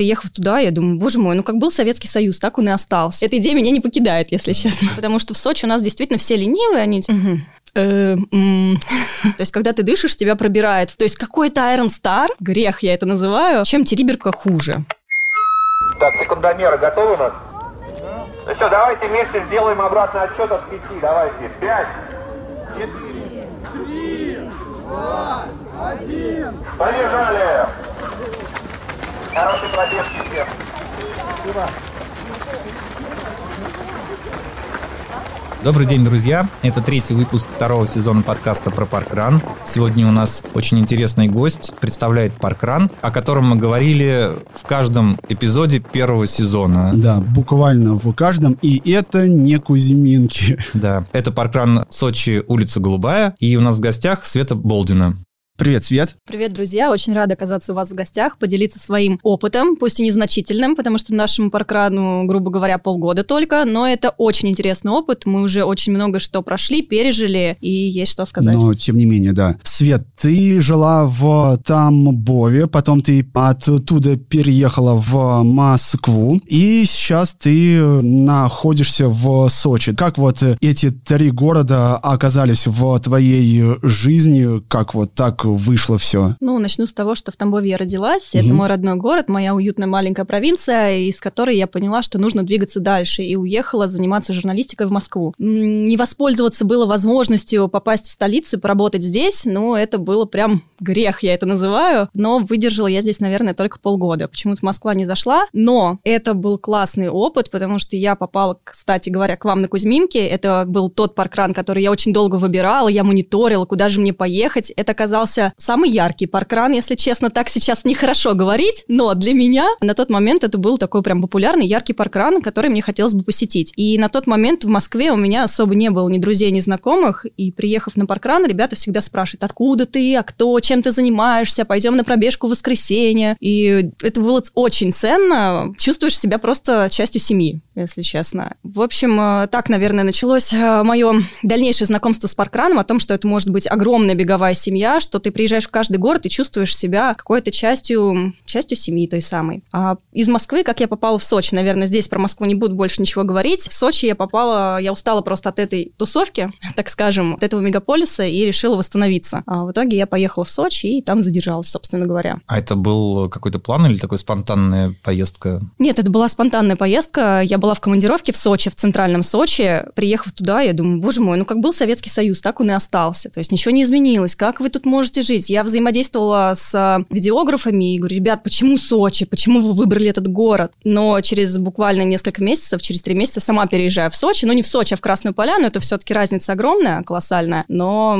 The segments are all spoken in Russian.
приехав туда, я думаю, боже мой, ну как был Советский Союз, так он и остался. Эта идея меня не покидает, если честно. Потому что в Сочи у нас действительно все ленивые, они... Э, То есть, когда ты дышишь, тебя пробирает. То есть, какой-то Iron Star, грех я это называю, чем териберка хуже. Так, секундомеры готовы у нас? Ну все, давайте вместе сделаем обратный отсчет от пяти. Давайте. Пять, четыре, три, два, один. Побежали! Хороший пробежки всем. Спасибо. Добрый день, друзья! Это третий выпуск второго сезона подкаста про паркран. Сегодня у нас очень интересный гость, представляет паркран, о котором мы говорили в каждом эпизоде первого сезона. Да, буквально в каждом, и это не Кузьминки. Да, это паркран Сочи, улица Голубая, и у нас в гостях Света Болдина. Привет, Свет. Привет, друзья. Очень рада оказаться у вас в гостях, поделиться своим опытом, пусть и незначительным, потому что нашему паркрану, грубо говоря, полгода только, но это очень интересный опыт. Мы уже очень много что прошли, пережили, и есть что сказать. Но, тем не менее, да. Свет, ты жила в Тамбове, потом ты оттуда переехала в Москву, и сейчас ты находишься в Сочи. Как вот эти три города оказались в твоей жизни, как вот так вышло все? Ну, начну с того, что в Тамбове я родилась. Угу. Это мой родной город, моя уютная маленькая провинция, из которой я поняла, что нужно двигаться дальше. И уехала заниматься журналистикой в Москву. Не воспользоваться было возможностью попасть в столицу и поработать здесь, но это было прям грех, я это называю. Но выдержала я здесь, наверное, только полгода. Почему-то Москва не зашла. Но это был классный опыт, потому что я попала, кстати говоря, к вам на Кузьминке. Это был тот паркран, который я очень долго выбирала, я мониторила, куда же мне поехать. Это оказался самый яркий паркран, если честно, так сейчас нехорошо говорить, но для меня на тот момент это был такой прям популярный яркий паркран, который мне хотелось бы посетить. И на тот момент в Москве у меня особо не было ни друзей, ни знакомых, и приехав на паркран, ребята всегда спрашивают, откуда ты, а кто, чем ты занимаешься, пойдем на пробежку в воскресенье. И это было очень ценно, чувствуешь себя просто частью семьи, если честно. В общем, э, так, наверное, началось э, мое дальнейшее знакомство с паркраном, о том, что это может быть огромная беговая семья, что ты ты приезжаешь в каждый город и чувствуешь себя какой-то частью, частью семьи той самой. А из Москвы, как я попала в Сочи, наверное, здесь про Москву не буду больше ничего говорить. В Сочи я попала, я устала просто от этой тусовки, так скажем, от этого мегаполиса и решила восстановиться. А в итоге я поехала в Сочи и там задержалась, собственно говоря. А это был какой-то план или такой спонтанная поездка? Нет, это была спонтанная поездка. Я была в командировке в Сочи, в центральном Сочи. Приехав туда, я думаю, боже мой, ну как был Советский Союз, так он и остался. То есть ничего не изменилось. Как вы тут можете можете жить. Я взаимодействовала с э, видеографами и говорю, ребят, почему Сочи, почему вы выбрали этот город? Но через буквально несколько месяцев, через три месяца сама переезжаю в Сочи. Ну, не в Сочи, а в Красную Поляну. Это все-таки разница огромная, колоссальная. Но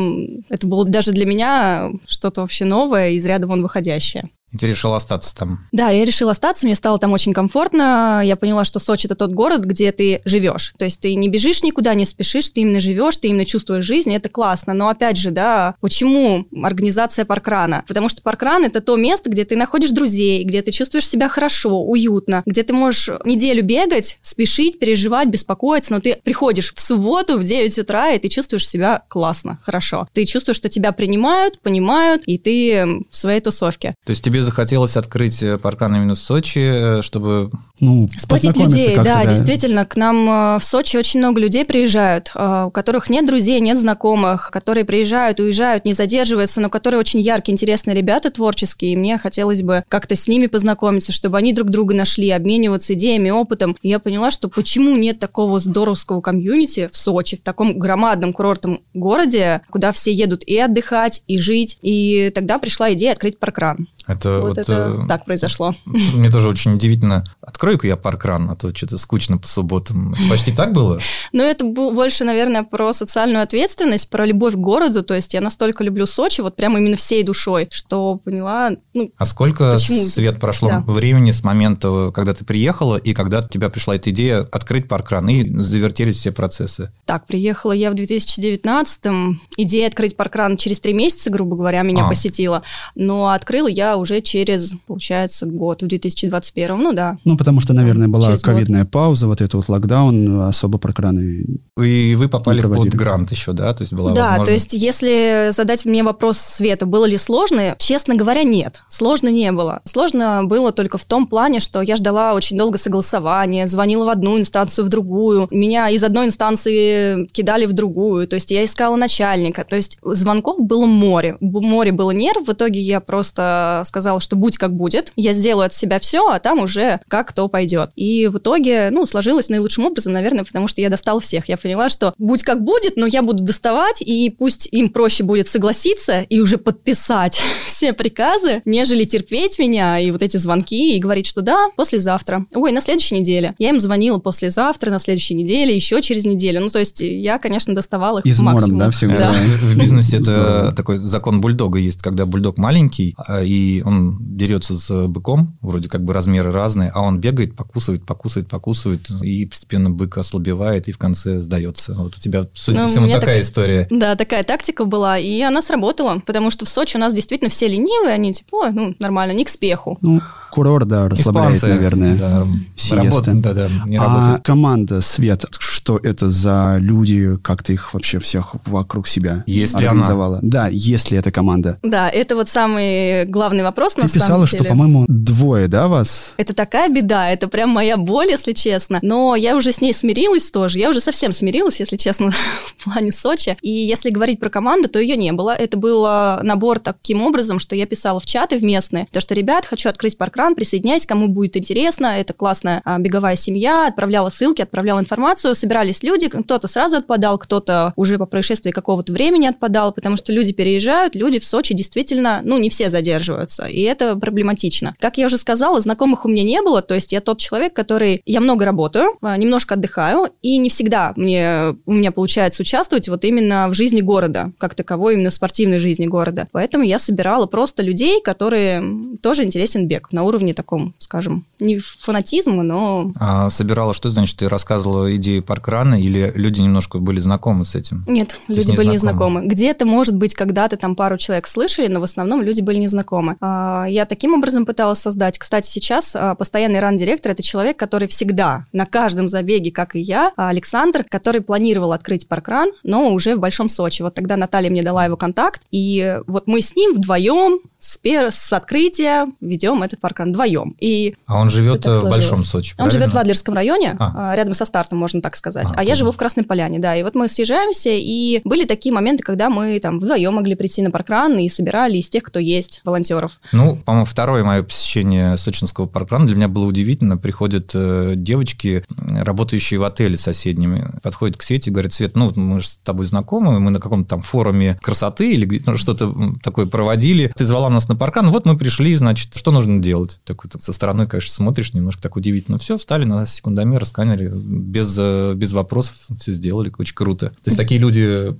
это было даже для меня что-то вообще новое, из ряда вон выходящее. И ты решила остаться там? Да, я решила остаться, мне стало там очень комфортно. Я поняла, что Сочи – это тот город, где ты живешь. То есть ты не бежишь никуда, не спешишь, ты именно живешь, ты именно чувствуешь жизнь, это классно. Но опять же, да, почему организация паркрана? Потому что паркран – это то место, где ты находишь друзей, где ты чувствуешь себя хорошо, уютно, где ты можешь неделю бегать, спешить, переживать, беспокоиться, но ты приходишь в субботу в 9 утра, и ты чувствуешь себя классно, хорошо. Ты чувствуешь, что тебя принимают, понимают, и ты в своей тусовке. То есть тебе тебе захотелось открыть э, паркран именно в Сочи, э, чтобы... Ну, Сплотить людей, да, да, действительно. К нам э, в Сочи очень много людей приезжают, у которых нет друзей, нет знакомых, которые приезжают, уезжают, не задерживаются, но которые очень яркие, интересные ребята творческие, и мне хотелось бы как-то с ними познакомиться, чтобы они друг друга нашли, обмениваться идеями, опытом. И я поняла, что почему нет такого здоровского комьюнити в Сочи, в таком громадном курортном городе, куда все едут и отдыхать, и жить. И тогда пришла идея открыть паркран. Это вот, вот это э, так произошло. Мне тоже очень удивительно. Открою-ка я паркран, а то что-то скучно по субботам. Это почти так было? Ну, это больше, наверное, про социальную ответственность, про любовь к городу. То есть я настолько люблю Сочи, вот прямо именно всей душой, что поняла... Ну, а сколько, почему? Свет, прошло да. времени с момента, когда ты приехала, и когда у тебя пришла эта идея открыть паркран, и завертелись все процессы? Так, приехала я в 2019-м. Идея открыть паркран через три месяца, грубо говоря, меня а. посетила. Но открыла я уже уже через, получается, год, в 2021, ну да. Ну, потому что, наверное, была ковидная пауза, вот этот вот локдаун, особо прокраны И вы попали под грант еще, да? То есть была Да, возможность... то есть если задать мне вопрос, Света, было ли сложно, честно говоря, нет. Сложно не было. Сложно было только в том плане, что я ждала очень долго согласования, звонила в одну инстанцию, в другую. Меня из одной инстанции кидали в другую. То есть я искала начальника. То есть звонков было море. Море было нерв. В итоге я просто сказала, что будь как будет. Я сделаю от себя все, а там уже как кто пойдет. И в итоге, ну, сложилось наилучшим образом, наверное, потому что я достала всех. Я поняла, что будь как будет, но я буду доставать, и пусть им проще будет согласиться и уже подписать все приказы, нежели терпеть меня и вот эти звонки и говорить, что да, послезавтра. Ой, на следующей неделе. Я им звонила послезавтра, на следующей неделе, еще через неделю. Ну, то есть я, конечно, доставала их Измором, максимум. да, всегда? Да. В бизнесе это такой закон бульдога есть, когда бульдог маленький, а, и он дерется с быком, вроде как бы размеры разные, а он бегает, покусывает, покусывает, покусывает, и постепенно бык ослабевает и в конце сдается. Вот у тебя, судя Ну, по всему, такая так- история. Да, такая тактика была, и она сработала, потому что в Сочи у нас действительно все ленивые, они типа, «Ой, ну, нормально, не к спеху. Ну, курорт, да, расслабляет, Испанцы, наверное. да, Сиеста. работают, да, да, не а работают. команда Свет, что это за люди, как ты их вообще всех вокруг себя Есть ли организовала? Да, есть ли эта команда? Да, это вот самый главный вопрос Ты на писала, самом что, деле. по-моему, двое, да, вас? Это такая беда, это прям моя боль, если честно. Но я уже с ней смирилась тоже. Я уже совсем смирилась, если честно, в плане Сочи. И если говорить про команду, то ее не было. Это был а, набор таким образом, что я писала в чаты в местные, то что, ребят, хочу открыть паркран, присоединяйтесь, кому будет интересно. Это классная а, беговая семья. Отправляла ссылки, отправляла информацию. Собирались люди, кто-то сразу отпадал, кто-то уже по происшествии какого-то времени отпадал, потому что люди переезжают, люди в Сочи действительно, ну, не все задерживаются, и это проблематично. Как я уже сказала, знакомых у меня не было, то есть я тот человек, который... Я много работаю, а, немножко отдыхаю, и не всегда мне, у меня получается участвовать вот именно в жизни города, как таковой, именно спортивной жизни города. Поэтому я собирала просто людей, которые тоже интересен бег на уровне таком, скажем, не фанатизма, но А собирала, что значит, ты рассказывала идею паркрана, или люди немножко были знакомы с этим? Нет, есть люди были незнакомы. незнакомы. Где-то, может быть, когда-то там пару человек слышали, но в основном люди были незнакомы. А, Я таким образом пыталась создать. Кстати, сейчас а, постоянный ран-директор – это человек, который всегда на каждом забеге, как и я, а Александр, который планировал открыть паркран, но уже в Большом Сочи. Вот тогда Наталья мне дала его контакт, и вот мы с ним вдвоем с, пер- с открытия ведем этот паркран вдвоем. И А он живет э, в Большом. Сочи, он живет в правильно? Адлерском районе, А. а, рядом со стартом, можно так сказать. А, А, я живу в Красной Поляне, да. И вот мы съезжаемся, и были такие моменты, когда мы там вдвоем могли прийти на паркран и собирали из тех, кто есть, волонтеров. Ну, по-моему, второе мое посещение сочинского паркрана для меня было удивительно. Приходят э, девочки, работающие в отеле соседними, подходят к Свете и говорят, Свет, ну, мы же с тобой знакомы, мы на каком-то там форуме красоты или ну, что-то такое проводили. Ты звала нас на паркран, вот мы пришли, значит, что нужно делать? Такой ты со стороны, конечно, смотришь, немножко так удивительно. Все, встали на секундомер, сканеры, без, э, без вопросов все сделали, очень круто. То есть такие люди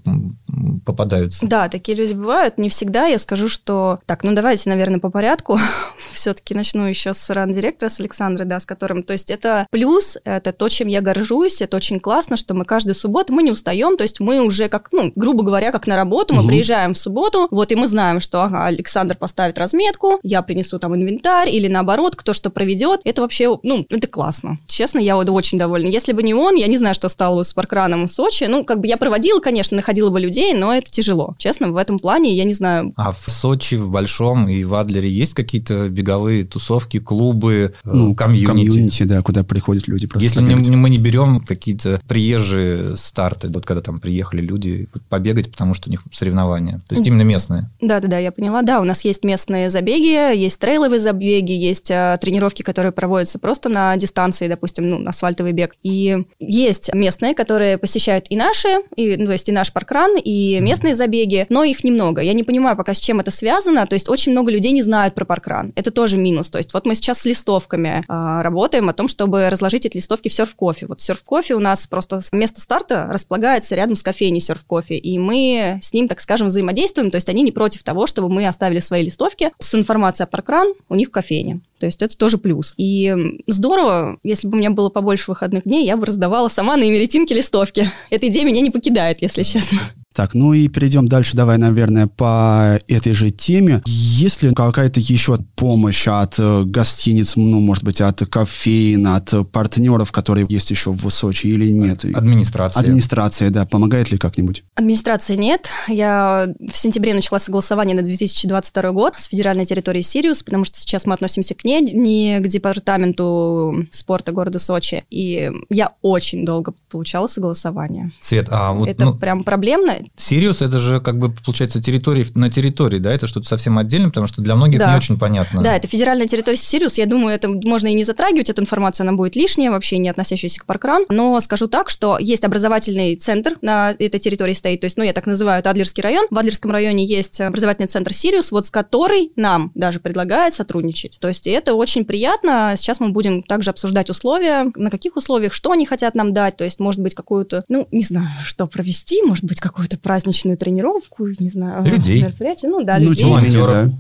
попадаются. Да, такие люди бывают. Не всегда я скажу, что... Так, ну давайте, наверное, по порядку. Все-таки начну еще с ран-директора, с Александрой, да, с которым... То есть это плюс, это то, чем я горжусь, это очень классно, что мы каждую субботу, мы не устаем, то есть мы уже как, ну, грубо говоря, как на работу, мы Мгм. приезжаем в субботу, вот, и мы знаем, что, ага, Александр поставит разметку, я принесу там инвентарь, или наоборот, кто что проведет. Это вообще, ну, это классно. Честно, я вот очень довольна. Если бы не он, я не знаю, что стало бы с паркраном в Сочи. Ну, как бы я проводила, конечно, находила бы людей, но это тяжело. Честно, в этом плане я не знаю. А в Сочи, в Большом и в Адлере есть какие-то беговые тусовки, клубы, э, Ну, комьюнити? да, куда приходят люди просто Если не- побегать. мы не берем какие-то приезжие старты, вот когда там приехали люди побегать, потому что у них соревнования. То есть именно местные. Да-да-да, я поняла. Да, у нас есть местные забеги, есть трейловые забеги, есть а, тренировки, которые проводятся просто на дистанции, допустим, ну, асфальтовый бег. И есть местные, которые посещают и наши, и, ну, то есть и наш паркран, и местные забеги, но их немного. Я не понимаю пока, с чем это связано. То есть очень много людей не знают про паркран. Это тоже минус. То есть вот мы сейчас с листовками а, работаем о том, чтобы разложить эти листовки в серф-кофе. Вот серф-кофе у нас просто место старта располагается рядом с кофейней серф-кофе, и мы с ним, так скажем, взаимодействуем, то есть они не против того, чтобы мы оставили свои листовки с информацией о паркран у них в кофейне. То есть это тоже плюс. И здорово, если бы у меня было побольше выходных дней, я бы раздавала сама на эмеретинке листовки. Эта идея меня не покидает, если честно. Так, ну и перейдем дальше, давай, наверное, по этой же теме. Есть ли какая-то еще помощь от э, гостиниц, ну, может быть, от кофеин, от партнеров, которые есть еще в Сочи или нет? Администрация. Администрация, да. Помогает ли как-нибудь? Администрации нет. Я в сентябре начала согласование на 2022 год с федеральной территорией Сириус, потому что сейчас мы относимся к ней, не к департаменту спорта города Сочи. И я очень долго получала согласование. Свет, а вот... Это ну, прям проблемно. Сириус, это же как бы, получается, территория на территории, да? Это что-то совсем отдельно, потому что для многих да. не очень понятно. Да, это федеральная территория Сириус. Я думаю, это можно и не затрагивать, эту информацию, она будет лишняя, вообще не относящаяся к parkrun. Но скажу так, что есть образовательный центр на этой территории стоит, то есть, ну, я так называю, это Адлерский район. В Адлерском районе есть образовательный центр Сириус, вот с который нам даже предлагает сотрудничать. То есть, это очень приятно. Сейчас мы будем также обсуждать условия, на каких условиях, что они хотят нам дать, то есть, может быть, какую-то, ну, не знаю, что провести, может быть, какую-то праздничную тренировку, не знаю, людей. мероприятие. Ну, да, ну, людей. Волонтеров. Да,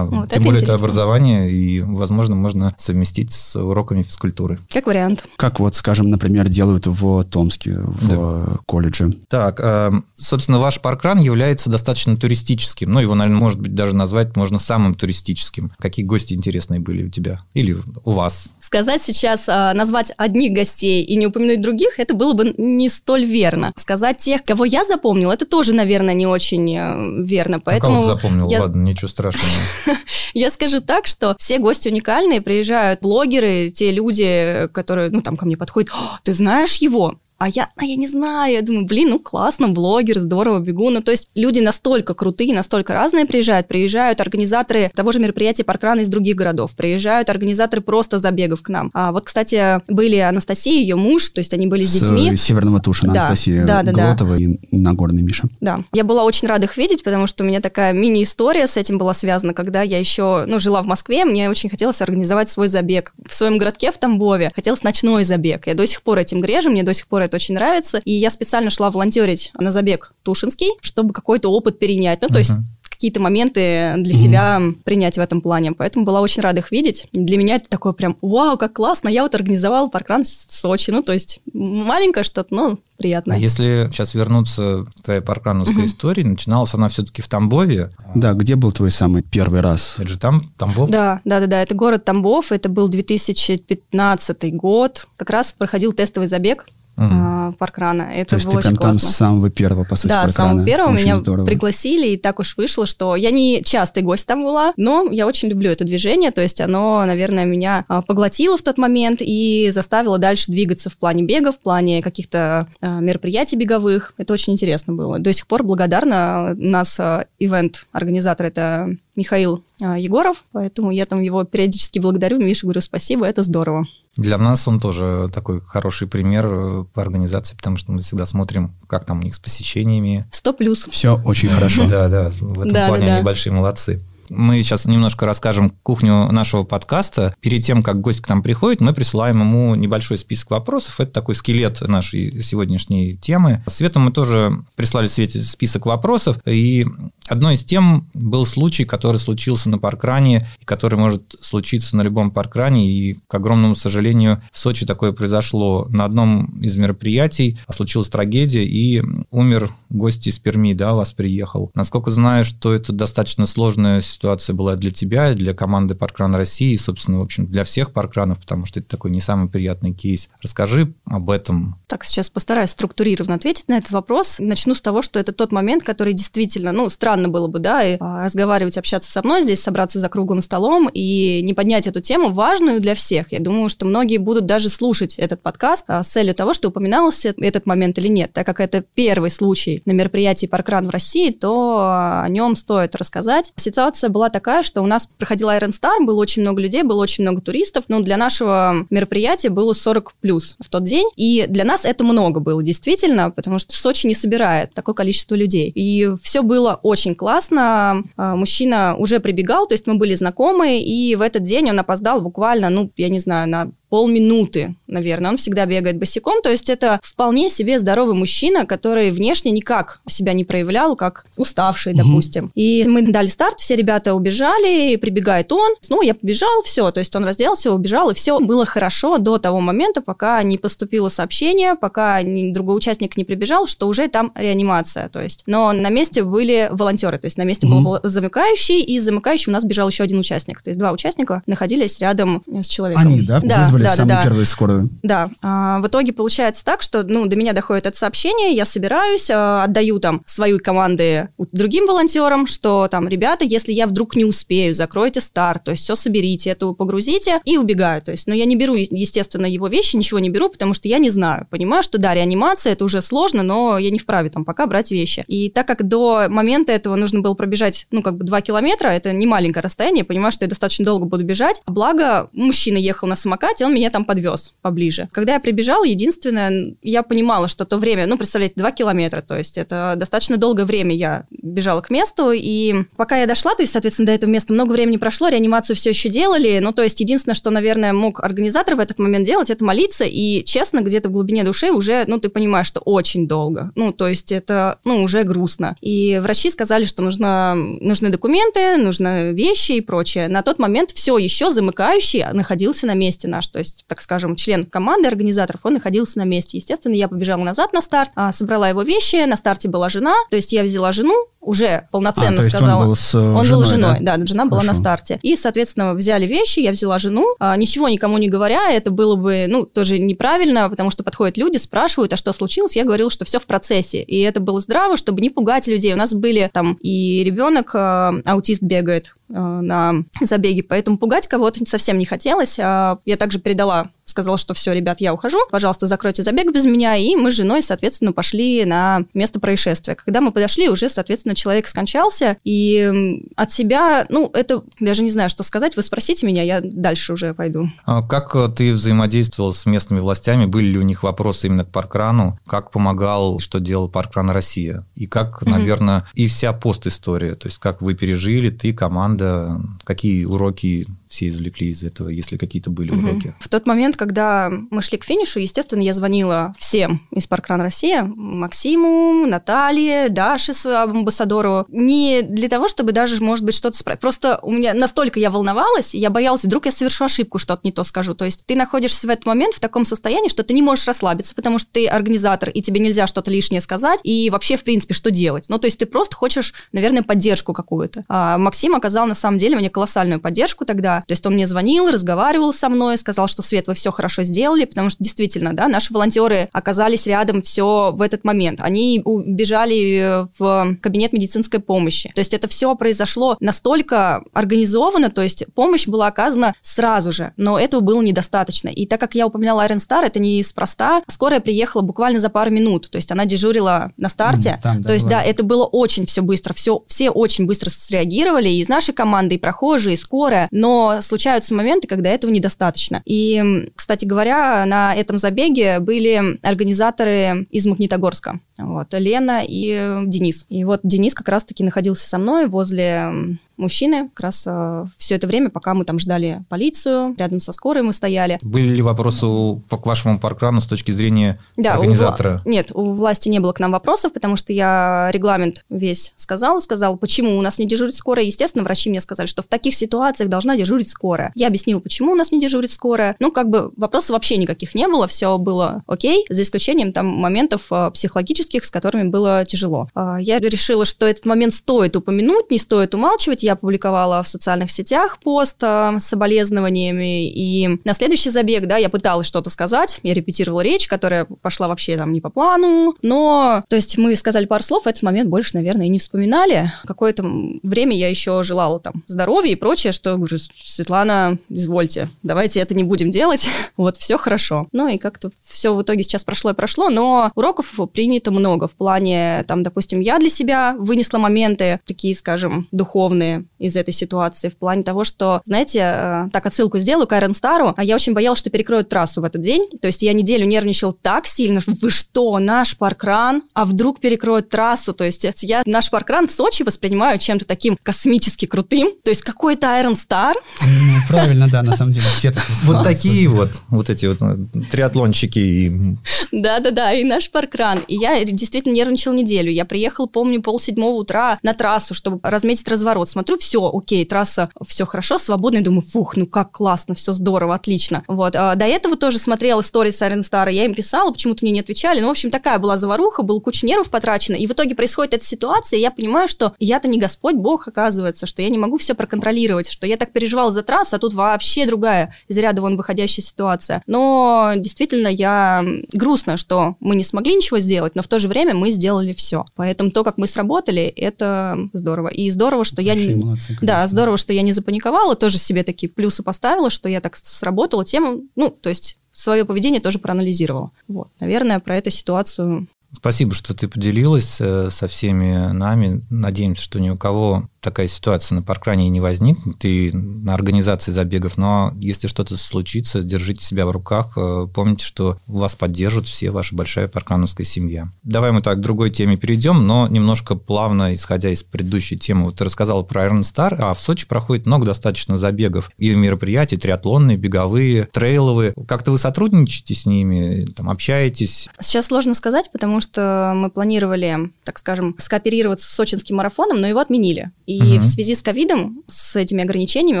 вот тем это более интересно. это образование, и, возможно, можно совместить с уроками физкультуры. Как вариант. Как вот, скажем, например, делают в Томске, в да. колледже. Так, э, собственно, ваш паркран является достаточно туристическим. Ну, его, наверное, может быть, даже назвать можно самым туристическим. Какие гости интересные были у тебя? Или у вас? Сказать сейчас, э, назвать одних гостей и не упомянуть других, это было бы не столь верно. Сказать тех, кого я запомнил, это тоже, наверное, не очень э, верно. Поэтому а кого запомнил? Я... Ладно, ничего страшного. Я скажу так, что все гости уникальные, приезжают блогеры, те люди, которые, ну, там ко мне подходят, ты знаешь его? А я, а я не знаю, я думаю, блин, ну классно, блогер, здорово, бегу. Ну, то есть люди настолько крутые, настолько разные приезжают. Приезжают организаторы того же мероприятия паркрана из других городов. Приезжают организаторы просто забегов к нам. А вот, кстати, были Анастасия, ее муж, то есть они были с, с детьми. Северного Тушина, да, Анастасия да, да, Глотова да. и Нагорный Миша. Да, я была очень рада их видеть, потому что у меня такая мини-история с этим была связана, когда я еще, ну, жила в Москве, мне очень хотелось организовать свой забег. В своем городке в Тамбове хотелось ночной забег. Я до сих пор этим грежу, мне до сих пор это очень нравится. И я специально шла волонтерить на забег Тушинский, чтобы какой-то опыт перенять. Ну, то uh-huh. есть какие-то моменты для себя mm-hmm. принять в этом плане. Поэтому была очень рада их видеть. Для меня это такое прям, вау, как классно, я вот организовала паркран в Сочи. Ну, то есть маленькое что-то, но приятно. А если сейчас вернуться к твоей паркрановской mm-hmm. истории, начиналась она все-таки в Тамбове. Да, где был твой самый первый раз? Это же там, Тамбов? Да, да, да, да, это город Тамбов, это был 2015 год. Как раз проходил тестовый забег Mm. Uh, паркрана. Это То есть было ты очень прям классно. там с самого первого, по сути, Да, с самого первого очень меня здорово. пригласили, и так уж вышло, что я не частый гость там была, но я очень люблю это движение, то есть оно, наверное, меня а, поглотило в тот момент и заставило дальше двигаться в плане бега, в плане каких-то а, мероприятий беговых. Это очень интересно было. До сих пор благодарна. У нас а, ивент-организатор это Михаил Егоров, поэтому я там его периодически благодарю. Миша говорю спасибо, это здорово. Для нас он тоже такой хороший пример э, по организации, потому что мы всегда смотрим, как там у них с посещениями. Сто плюс. Все очень хорошо. Да, да, в этом плане они большие молодцы. Мы сейчас немножко расскажем кухню нашего подкаста. Перед тем, как гость к нам приходит, мы присылаем ему небольшой список вопросов. Это такой скелет нашей сегодняшней темы. Свету мы тоже прислали Свете список вопросов. И одной из тем был случай, который случился на паркране, и который может случиться на любом паркране. И, к огромному сожалению, в Сочи такое произошло. На одном из мероприятий случилась трагедия, и умер гость из Перми, да, вас приехал. Насколько знаю, что это достаточно сложная ситуация была для тебя, для команды Паркран России, и, собственно, в общем, для всех паркранов, потому что это такой не самый приятный кейс. Расскажи об этом. Так, сейчас постараюсь структурированно ответить на этот вопрос. Начну с того, что это тот момент, который действительно, ну, странно было бы, да, и, а, разговаривать, общаться со мной здесь, собраться за круглым столом и не поднять эту тему, важную для всех. Я думаю, что многие будут даже слушать этот подкаст а, с целью того, что упоминался этот момент или нет. Так как это первый случай на мероприятии Паркран в России, то о нем стоит рассказать. Ситуация была такая, что у нас проходила Iron Star, было очень много людей, было очень много туристов, но для нашего мероприятия было 40 плюс в тот день, и для нас это много было действительно, потому что Сочи не собирает такое количество людей. И все было очень классно, а, мужчина уже прибегал, то есть мы были знакомы, и в этот день он опоздал буквально, ну, я не знаю, на полминуты, наверное. Он всегда бегает босиком, то есть это вполне себе здоровый мужчина, который внешне никак себя не проявлял, как уставший, угу. допустим. И мы дали старт, все ребята убежали, и прибегает он, ну, я побежал, все, то есть он разделся, убежал, и все было хорошо до того момента, пока не поступило сообщение, пока другой участник не прибежал, что уже там реанимация, то есть. Но на месте были волонтеры, то есть на месте угу. был замыкающий, и замыкающий у нас бежал еще один участник, то есть два участника находились рядом с человеком. Они, да, да вызвали да, самую да, первую скорую? Да. А, в итоге получается так, что, ну, до меня доходит это сообщение, я собираюсь, а, отдаю там свои команды другим волонтерам, что там, ребята, если я вдруг не успею, закройте старт, то есть все соберите, это погрузите и убегаю. То есть, но я не беру, естественно, его вещи, ничего не беру, потому что я не знаю. Понимаю, что да, реанимация, это уже сложно, но я не вправе там пока брать вещи. И так как до момента этого нужно было пробежать, ну, как бы 2 километра, это не маленькое расстояние, я понимаю, что я достаточно долго буду бежать. Благо, мужчина ехал на самокате, он меня там подвез поближе. Когда я прибежала, единственное, я понимала, что то время, ну, представляете, 2 километра, то есть это достаточно долгое время я бежала к месту, и пока я дошла, то есть, соответственно, до этого места много времени прошло, реанимацию все еще делали, ну, то есть единственное, что, наверное, мог организатор в этот момент делать, это молиться, и, честно, где-то в глубине души уже, ну, ты понимаешь, что очень долго, ну, то есть это, ну, уже грустно. И врачи сказали, что нужно, нужны документы, нужны вещи и прочее. На тот момент все еще замыкающий находился на месте наш, то есть, так скажем, член команды организаторов, он находился на месте. Естественно, я побежала назад на старт, а, собрала его вещи, на старте была жена, то есть я взяла жену, уже полноценно а, сказала. Он был с он женой, был женой, да, да жена Хорошо. была на старте. И, соответственно, взяли вещи, я взяла жену, а, ничего никому не говоря, это было бы, ну, тоже неправильно, потому что подходят люди, спрашивают, а что случилось? Я говорила, что все в процессе. И это было здраво, чтобы не пугать людей. У нас были там и ребенок, а, аутист бегает а, на забеге, поэтому пугать кого-то совсем не хотелось. А, я также передала сказала, что все, ребят, я ухожу, пожалуйста, закройте забег без меня, и мы с женой, соответственно, пошли на место происшествия. Когда мы подошли, уже, соответственно, человек скончался, и от себя, ну, это, даже не знаю, что сказать, вы спросите меня, я дальше уже пойду. А как э, ты взаимодействовал с местными властями? Были ли у них вопросы именно к паркрану? Как помогал, что делал паркран Россия? И как, mm-hmm. наверное, и вся постистория, то есть как вы пережили, ты, команда, какие уроки все извлекли из этого, если какие-то были угу. уроки? В тот момент, когда мы шли к финишу, естественно, я звонила всем из Паркран Россия, Максиму, Наталье, Даше, своему амбассадору, не для того, чтобы даже, может быть, что-то справить. Просто у меня настолько я волновалась, я боялась, вдруг я совершу ошибку, что-то не то скажу. То есть ты находишься в этот момент в таком состоянии, что ты не можешь расслабиться, потому что ты организатор, и тебе нельзя что-то лишнее сказать, и вообще, в принципе, что делать? Ну, то есть ты просто хочешь, наверное, поддержку какую-то. А Максим оказал, на самом деле, мне колоссальную поддержку тогда, то есть он мне звонил, разговаривал со мной, сказал, что Свет, вы все хорошо сделали, потому что действительно, да, наши волонтеры оказались рядом все в этот момент. Они убежали в кабинет медицинской помощи. То есть это все произошло настолько организованно, то есть помощь была оказана сразу же, но этого было недостаточно. И так как я упоминала Iron Star, это не неспроста. Скорая приехала буквально за пару минут, то есть она дежурила на старте. Там, да, то есть, была. да, это было очень все быстро, все, все очень быстро среагировали, и из нашей команды, и прохожие, и скорая, но случаются моменты, когда этого недостаточно. И, кстати говоря, на этом забеге были организаторы из Магнитогорска. Вот, Лена и Денис. И вот Денис как раз-таки находился со мной возле мужчины, как раз э, все это время, пока мы там ждали полицию, рядом со скорой мы стояли. Были ли вопросы к вашему паркрану с точки зрения да, организатора? У, нет, у власти не было к нам вопросов, потому что я регламент весь сказала, сказала, почему у нас не дежурит скорая. Естественно, врачи мне сказали, что в таких ситуациях должна дежурить скорая. Я объяснила, почему у нас не дежурит скорая. Ну, как бы вопросов вообще никаких не было, все было окей, за исключением там моментов э, психологических, с которыми было тяжело. А, я решила, что этот момент стоит упомянуть, не стоит умалчивать я опубликовала в социальных сетях пост э, с соболезнованиями, и на следующий забег, да, я пыталась что-то сказать, я репетировала речь, которая пошла вообще там не по плану, но, то есть мы сказали пару слов, этот момент больше, наверное, и не вспоминали. Какое-то время я еще желала там здоровья и прочее, что, говорю, Светлана, извольте, давайте это не будем делать, вот, все хорошо. Ну и как-то все в итоге сейчас прошло и прошло, но уроков принято много в плане, там, допустим, я для себя вынесла моменты такие, скажем, духовные из этой ситуации, в плане того, что, знаете, э, так отсылку сделаю к Айрон Стару, а я очень боялась, что перекроют трассу в этот день, то есть я неделю нервничал так сильно, что вы что, наш паркран, а вдруг перекроют трассу, то есть я наш паркран в Сочи воспринимаю чем-то таким космически крутым, то есть какой-то Iron Star. Ну, правильно, да, на самом деле, все так Вот такие вот, вот эти вот э, триатлончики. Да-да-да, и наш паркран. И я действительно нервничал неделю. Я приехал, помню, пол седьмого утра на трассу, чтобы разметить разворот. Смотрю, все, окей, трасса, все хорошо, свободно. И думаю, фух, ну как классно, все здорово, отлично. Вот. А до этого тоже смотрела истории с Star, я им писала, почему-то мне не отвечали. Ну, в общем, такая была заваруха, был куча нервов потрачено. И в итоге происходит эта ситуация, и я понимаю, что я-то не Господь Бог, оказывается, что я не могу все проконтролировать, что я так переживала за трассу, а тут вообще другая из ряда вон выходящая ситуация. Но действительно, я грустно, что мы не смогли ничего сделать, но в то же время мы сделали все. Поэтому то, как мы сработали, это здорово. И здорово, что Большие я... Молодцы, да, здорово, что я не запаниковала, тоже себе такие плюсы поставила, что я так сработала тему, ну, то есть свое поведение тоже проанализировала. Вот, наверное, про эту ситуацию Спасибо, что ты поделилась э, со всеми нами. Надеемся, что ни у кого такая ситуация на паркране не возникнет и на организации забегов, но если что-то случится, держите себя в руках, э, помните, что вас поддержат все, ваша большая паркрановская семья. Давай мы так к другой теме перейдем, но немножко плавно, исходя из предыдущей темы. Вот ты рассказала про Iron Star, а в Сочи проходит много достаточно забегов и мероприятий, триатлонные, беговые, трейловые. Как-то вы сотрудничаете с ними, там, общаетесь? Сейчас сложно сказать, потому что мы планировали, так скажем, скооперироваться с сочинским марафоном, но его отменили. И угу. в связи с ковидом, с этими ограничениями,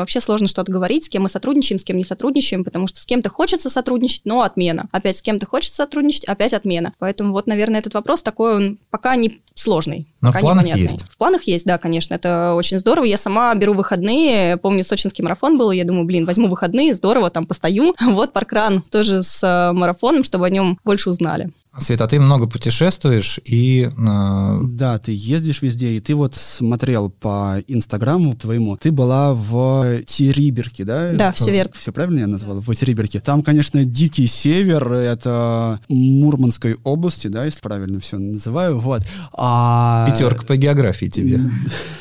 вообще сложно что-то говорить, с кем мы сотрудничаем, с кем не сотрудничаем, потому что с кем-то хочется сотрудничать, но отмена. Опять с кем-то хочется сотрудничать, опять отмена. Поэтому вот, наверное, этот вопрос такой, он пока не сложный. Но пока в планах непонятный. есть. В планах есть, да, конечно. Это очень здорово. Я сама беру выходные. Помню, сочинский марафон был, я думаю, блин, возьму выходные, здорово, там постою. Вот паркран тоже с э, марафоном, чтобы о нем больше узнали. Света, ты много путешествуешь и... Э... Да, ты ездишь везде, и ты вот смотрел по Инстаграму твоему, ты была в Териберке, да? Да, все верно. Все правильно я назвал? В Териберке. Там, конечно, дикий север, это Мурманской области, да, если правильно все называю, вот. А... Пятерка по географии тебе.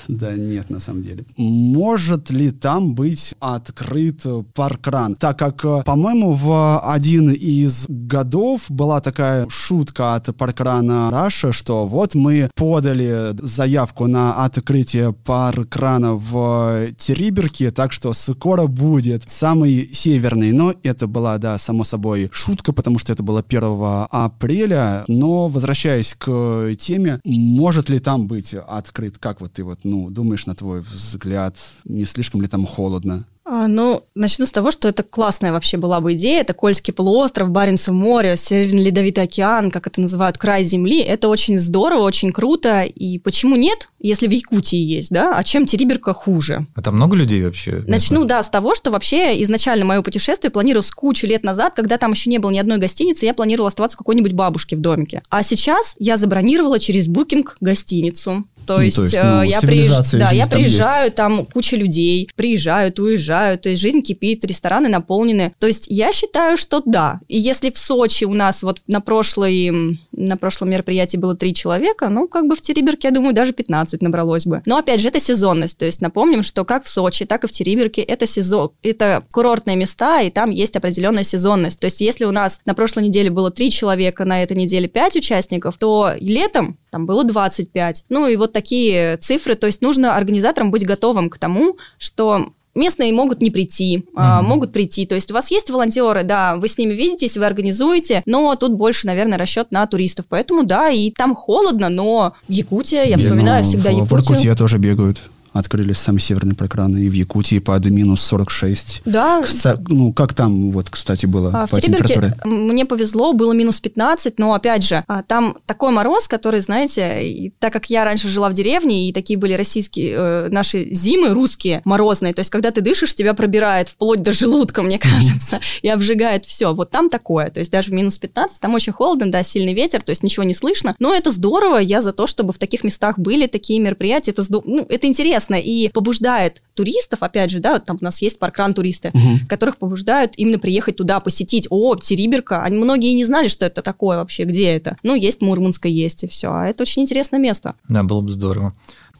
Да, нет, на самом деле. Может ли там быть открыт паркран? Так как, по-моему, в один из годов была такая шутка от паркрана Раша, что вот мы подали заявку на открытие паркрана в Териберке, так что скоро будет самый северный. Но это была, да, само собой шутка, потому что это было 1 апреля. Но возвращаясь к теме, может ли там быть открыт? Как вот ты вот, ну, думаешь, на твой взгляд, не слишком ли там холодно? А, ну, начну с того, что это классная вообще была бы идея. Это Кольский полуостров, Баренцево море, Северный Ледовитый океан, как это называют, край земли. Это очень здорово, очень круто. И почему нет, если в Якутии есть, да? А чем Териберка хуже? А там много людей вообще? Начну, да, с того, что вообще изначально мое путешествие планировалось кучу лет назад, когда там еще не было ни одной гостиницы, я планировала оставаться в какой-нибудь бабушке в домике. А сейчас я забронировала через букинг гостиницу. То, ну, есть, то есть э, ну, я, приезж... да, я приезжаю, есть. там куча людей приезжают, уезжают, есть жизнь кипит, рестораны наполнены. То есть я считаю, что да. И если в Сочи у нас вот на, прошлой, на прошлом мероприятии было три человека, ну, как бы в Териберке, я думаю, даже 15 набралось бы. Но, опять же, это сезонность. То есть напомним, что как в Сочи, так и в Териберке это сезон, это курортные места, и там есть определенная сезонность. То есть если у нас на прошлой неделе было три человека, на этой неделе пять участников, то летом там было 25. Ну и вот такие цифры, то есть нужно организаторам быть готовым к тому, что местные могут не прийти, mm-hmm. а, могут прийти. То есть у вас есть волонтеры, да, вы с ними видитесь, вы организуете, но тут больше, наверное, расчет на туристов. Поэтому да, и там холодно, но Якутия, я вспоминаю ну, всегда в, Якутию. В Иркутии тоже бегают открылись самые северные прокраны, и в Якутии под минус 46. Да. Кста- ну, как там, вот, кстати, было а, по в температуре? мне повезло, было минус 15, но, опять же, а, там такой мороз, который, знаете, и, так как я раньше жила в деревне, и такие были российские, э, наши зимы русские, морозные, то есть, когда ты дышишь, тебя пробирает вплоть до желудка, мне кажется, и обжигает все. Вот там такое, то есть, даже в минус 15, там очень холодно, да, сильный ветер, то есть, ничего не слышно, но это здорово, я за то, чтобы в таких местах были такие мероприятия, это, здорово, ну, это интересно, интересно и побуждает туристов, опять же, да, там у нас есть паркран туристы, Мгм. которых побуждают именно приехать туда, посетить. О, Териберка. Они многие не знали, что это такое вообще, где это. Ну, есть Мурманская, есть, и все. А это очень интересное место. Да, было бы здорово.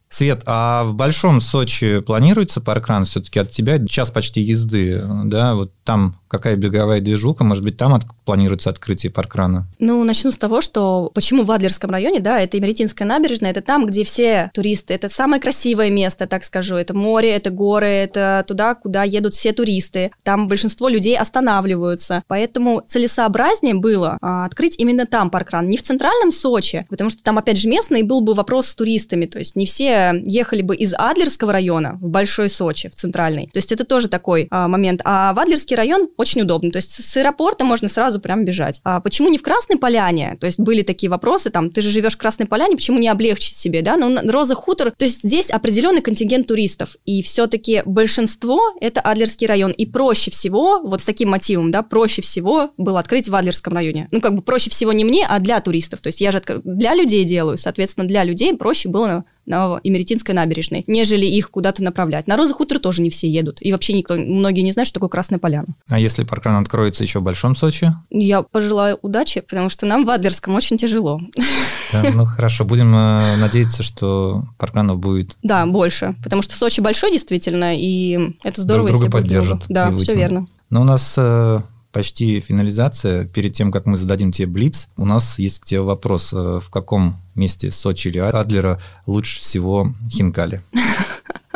Свет, а в Большом Сочи планируется паркран все-таки от тебя? Час почти езды, да? Вот там какая беговая движуха? Может быть, там от- планируется открытие паркрана? Ну, начну с того, что почему в Адлерском районе, да, это Емеретинская набережная, это там, где все туристы, это самое красивое место, так скажу, это море, это горы, это туда, куда едут все туристы, там большинство людей останавливаются, поэтому целесообразнее было а, открыть именно там паркран, не в центральном Сочи, потому что там, опять же, местный был бы вопрос с туристами, то есть не все ехали бы из Адлерского района в Большой Сочи, в центральный, то есть это тоже такой а, момент, а в Адлерский район очень удобно, то есть с аэропорта можно сразу прям бежать. А почему не в Красной Поляне? То есть были такие вопросы, там, ты же живешь в Красной Поляне, почему не облегчить себе, да? Ну, Роза Хутор, то есть здесь определенный контингент туристов, и все-таки большинство это Адлерский район, и проще всего, вот с таким мотивом, да, проще всего было открыть в Адлерском районе. Ну, как бы проще всего не мне, а для туристов, то есть я же для людей делаю, соответственно, для людей проще было на Имеретинской набережной, нежели их куда-то направлять. На Роза Хутор тоже не все едут. И вообще никто, многие не знают, что такое Красная Поляна. А если паркран откроется еще в Большом Сочи? Я пожелаю удачи, потому что нам в Адлерском очень тяжело. Да, ну хорошо, будем э, надеяться, что паркранов будет Да, больше. Потому что Сочи большой действительно, и это здорово, Друг друга если поддержат. Да, все верно. Но у нас э, почти финализация. Перед тем, как мы зададим тебе блиц, у нас есть к тебе вопрос. Э, В каком месте Сочи или Адлера лучше всего хинкали?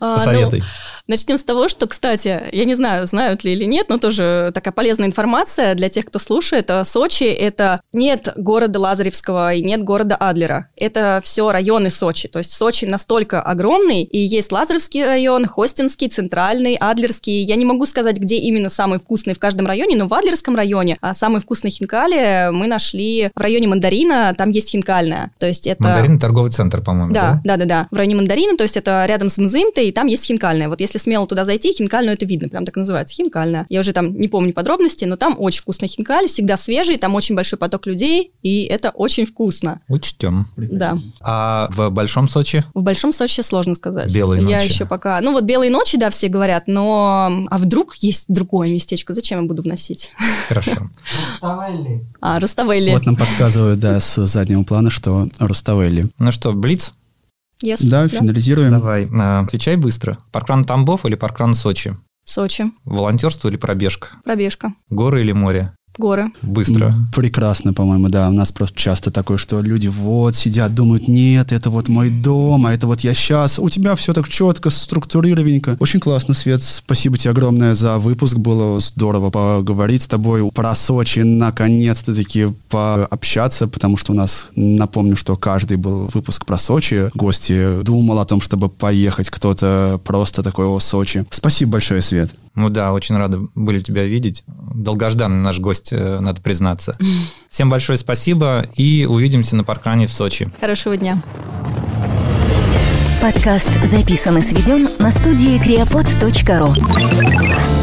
А, Посоветуй. ну, Начнем с того, что, кстати, я не знаю, знают ли или нет, но тоже такая полезная информация для тех, кто слушает. А Сочи – это нет города Лазаревского и нет города Адлера. Это все районы Сочи. То есть Сочи настолько огромный, и есть Лазаревский район, Хостинский, Центральный, Адлерский. Я не могу сказать, где именно самый вкусный в каждом районе, но в Адлерском районе а самый вкусный хинкали мы нашли в районе Мандарина, там есть хинкальная. То есть это... Мандарин торговый центр, по-моему, Да, да, да, да. В районе Мандарина, то есть это рядом с Мзымтой, и там есть хинкальная. Вот если смело туда зайти, хинкальную это видно, прям так называется, хинкальная. Я уже там не помню подробности, но там очень вкусный хинкаль, всегда свежий, там очень большой поток людей, и это очень вкусно. Учтем. Да. А в Большом Сочи? В Большом Сочи сложно сказать. Белые Я ночи. еще пока... Ну вот белые ночи, да, все говорят, но... А вдруг есть другое местечко? Зачем я буду вносить? Хорошо. А, Руставели. Вот нам подсказывают, да, с заднего плана, что Руставели. Ну что, блиц? Yes. Да, финализируем. Давай. А, Отвечай быстро. Паркран Тамбов или паркран Сочи? Сочи. Волонтерство или пробежка? Пробежка. Горы или море? Горы. Быстро. Прекрасно, по-моему, да. У нас просто часто такое, что люди вот сидят, думают, нет, это вот мой дом, а это вот я сейчас. У тебя все так четко, структурированненько. Очень классно, Свет. Спасибо тебе огромное за выпуск. Было здорово поговорить с тобой про Сочи, наконец-то таки пообщаться, потому что у нас, напомню, что каждый был выпуск про Сочи. Гости думал о том, чтобы поехать, кто-то просто такой о Сочи. Спасибо большое, Свет. Ну да, очень рады были тебя видеть. Долгожданный наш гость, э, надо признаться. Всем большое спасибо и увидимся на паркране в Сочи. Хорошего дня. Подкаст записан и сведен на студии creapod.ru.